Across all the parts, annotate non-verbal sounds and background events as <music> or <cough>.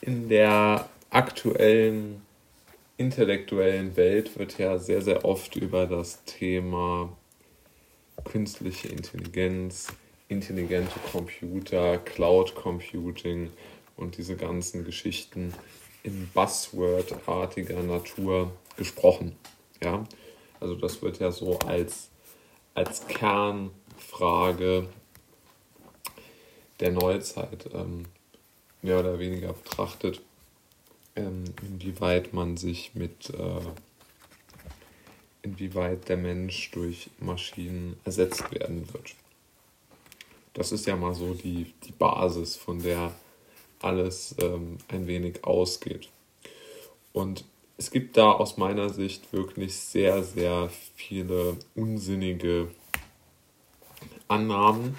in der aktuellen intellektuellen Welt wird ja sehr, sehr oft über das Thema künstliche Intelligenz, intelligente Computer, Cloud Computing und diese ganzen Geschichten in Buzzword-artiger Natur gesprochen. Ja? Also das wird ja so als, als Kernfrage der Neuzeit ähm, mehr oder weniger betrachtet, ähm, inwieweit man sich mit, äh, inwieweit der Mensch durch Maschinen ersetzt werden wird. Das ist ja mal so die, die Basis, von der alles ähm, ein wenig ausgeht. Und es gibt da aus meiner Sicht wirklich sehr, sehr viele unsinnige Annahmen,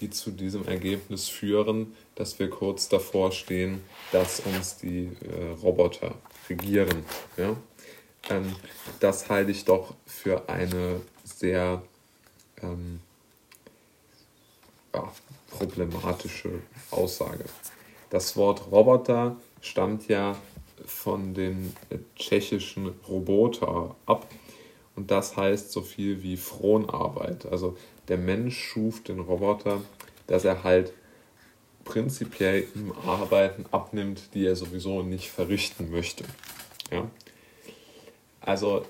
die zu diesem Ergebnis führen, dass wir kurz davor stehen, dass uns die äh, Roboter regieren. Ja? Ähm, das halte ich doch für eine sehr ähm, ja, problematische Aussage. Das Wort Roboter stammt ja von dem tschechischen Roboter ab und das heißt so viel wie Fronarbeit. Also der Mensch schuf den Roboter, dass er halt prinzipiell ihm Arbeiten abnimmt, die er sowieso nicht verrichten möchte. Ja? Also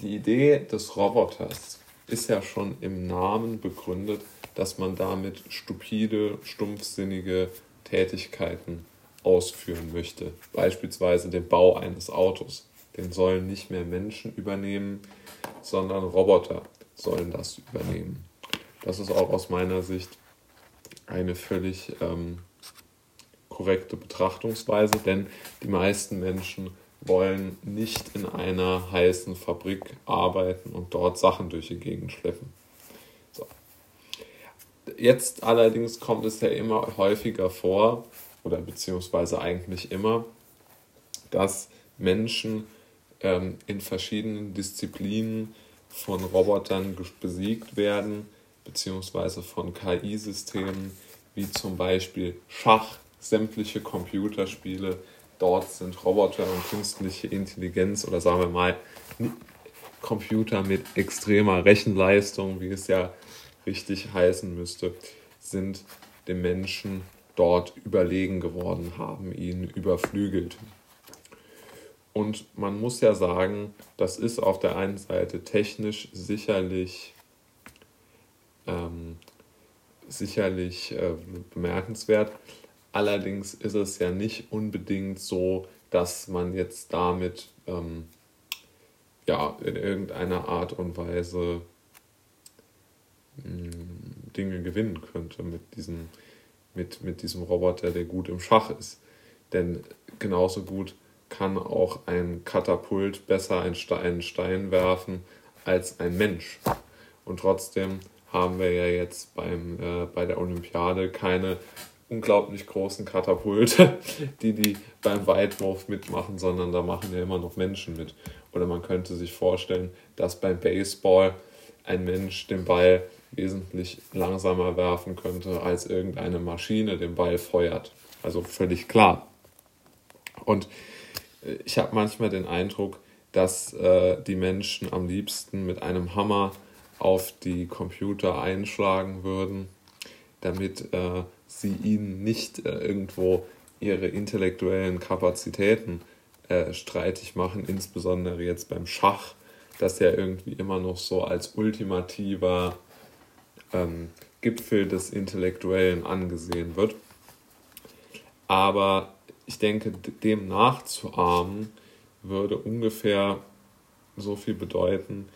die Idee des Roboters ist ja schon im Namen begründet, dass man damit stupide, stumpfsinnige Tätigkeiten ausführen möchte. Beispielsweise den Bau eines Autos. Den sollen nicht mehr Menschen übernehmen, sondern Roboter sollen das übernehmen. Das ist auch aus meiner Sicht eine völlig ähm, korrekte Betrachtungsweise, denn die meisten Menschen wollen nicht in einer heißen Fabrik arbeiten und dort Sachen durch die Gegend schleppen. So. Jetzt allerdings kommt es ja immer häufiger vor, oder beziehungsweise eigentlich immer, dass Menschen ähm, in verschiedenen Disziplinen von Robotern besiegt werden, beziehungsweise von KI-Systemen, wie zum Beispiel Schach, sämtliche Computerspiele. Dort sind Roboter und künstliche Intelligenz oder sagen wir mal Computer mit extremer Rechenleistung, wie es ja richtig heißen müsste, sind dem Menschen dort überlegen geworden, haben ihn überflügelt. Und man muss ja sagen, das ist auf der einen Seite technisch sicherlich, ähm, sicherlich äh, bemerkenswert. Allerdings ist es ja nicht unbedingt so, dass man jetzt damit ähm, ja, in irgendeiner Art und Weise mh, hm, Dinge gewinnen könnte mit diesem mit, mit diesem Roboter, der gut im Schach ist. Denn genauso gut kann auch ein Katapult besser einen Stein werfen als ein Mensch. Und trotzdem haben wir ja jetzt beim, äh, bei der Olympiade keine unglaublich großen Katapulte, <laughs> die die beim Weitwurf mitmachen, sondern da machen ja immer noch Menschen mit. Oder man könnte sich vorstellen, dass beim Baseball ein Mensch den Ball wesentlich langsamer werfen könnte, als irgendeine Maschine den Ball feuert. Also völlig klar. Und äh, ich habe manchmal den Eindruck, dass äh, die Menschen am liebsten mit einem Hammer auf die Computer einschlagen würden, damit äh, sie ihnen nicht äh, irgendwo ihre intellektuellen Kapazitäten äh, streitig machen, insbesondere jetzt beim Schach, das ja irgendwie immer noch so als ultimativer ähm, Gipfel des Intellektuellen angesehen wird. Aber ich denke, dem nachzuahmen würde ungefähr so viel bedeuten,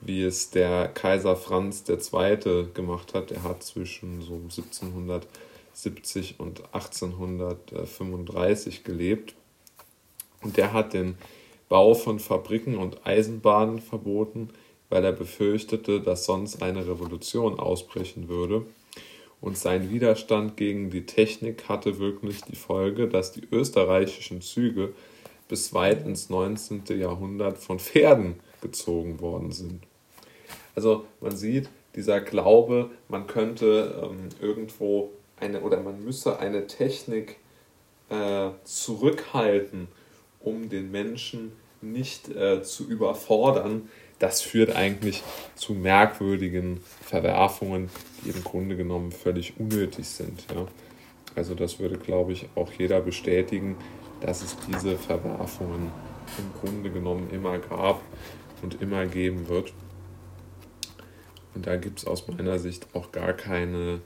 wie es der Kaiser Franz II. gemacht hat. Er hat zwischen so 1770 und 1835 gelebt. Und der hat den Bau von Fabriken und Eisenbahnen verboten weil er befürchtete, dass sonst eine Revolution ausbrechen würde. Und sein Widerstand gegen die Technik hatte wirklich die Folge, dass die österreichischen Züge bis weit ins 19. Jahrhundert von Pferden gezogen worden sind. Also man sieht, dieser Glaube, man könnte ähm, irgendwo eine oder man müsse eine Technik äh, zurückhalten, um den Menschen nicht äh, zu überfordern, das führt eigentlich zu merkwürdigen Verwerfungen, die im Grunde genommen völlig unnötig sind. Ja. Also das würde, glaube ich, auch jeder bestätigen, dass es diese Verwerfungen im Grunde genommen immer gab und immer geben wird. Und da gibt es aus meiner Sicht auch gar keine,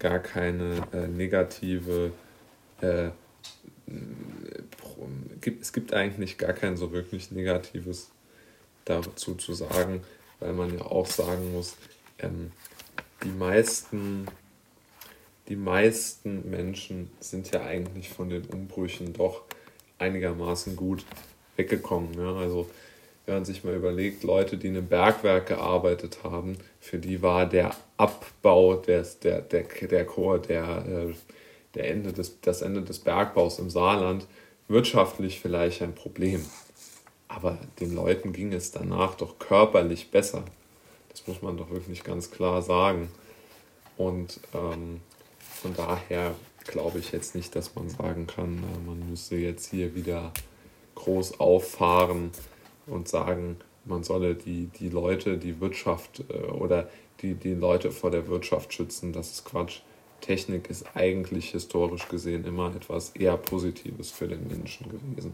gar keine äh, negative, äh, es gibt eigentlich gar kein so wirklich negatives dazu zu sagen, weil man ja auch sagen muss, ähm, die meisten die meisten Menschen sind ja eigentlich von den Umbrüchen doch einigermaßen gut weggekommen. Ja? Also wenn man sich mal überlegt, Leute, die in einem Bergwerk gearbeitet haben, für die war der Abbau des, der, der, der, Chor, der, äh, der Ende des, das Ende des Bergbaus im Saarland wirtschaftlich vielleicht ein Problem. Aber den Leuten ging es danach doch körperlich besser. Das muss man doch wirklich ganz klar sagen. Und ähm, von daher glaube ich jetzt nicht, dass man sagen kann, äh, man müsse jetzt hier wieder groß auffahren und sagen, man solle die, die Leute, die Wirtschaft äh, oder die, die Leute vor der Wirtschaft schützen. Das ist Quatsch. Technik ist eigentlich historisch gesehen immer etwas eher Positives für den Menschen gewesen.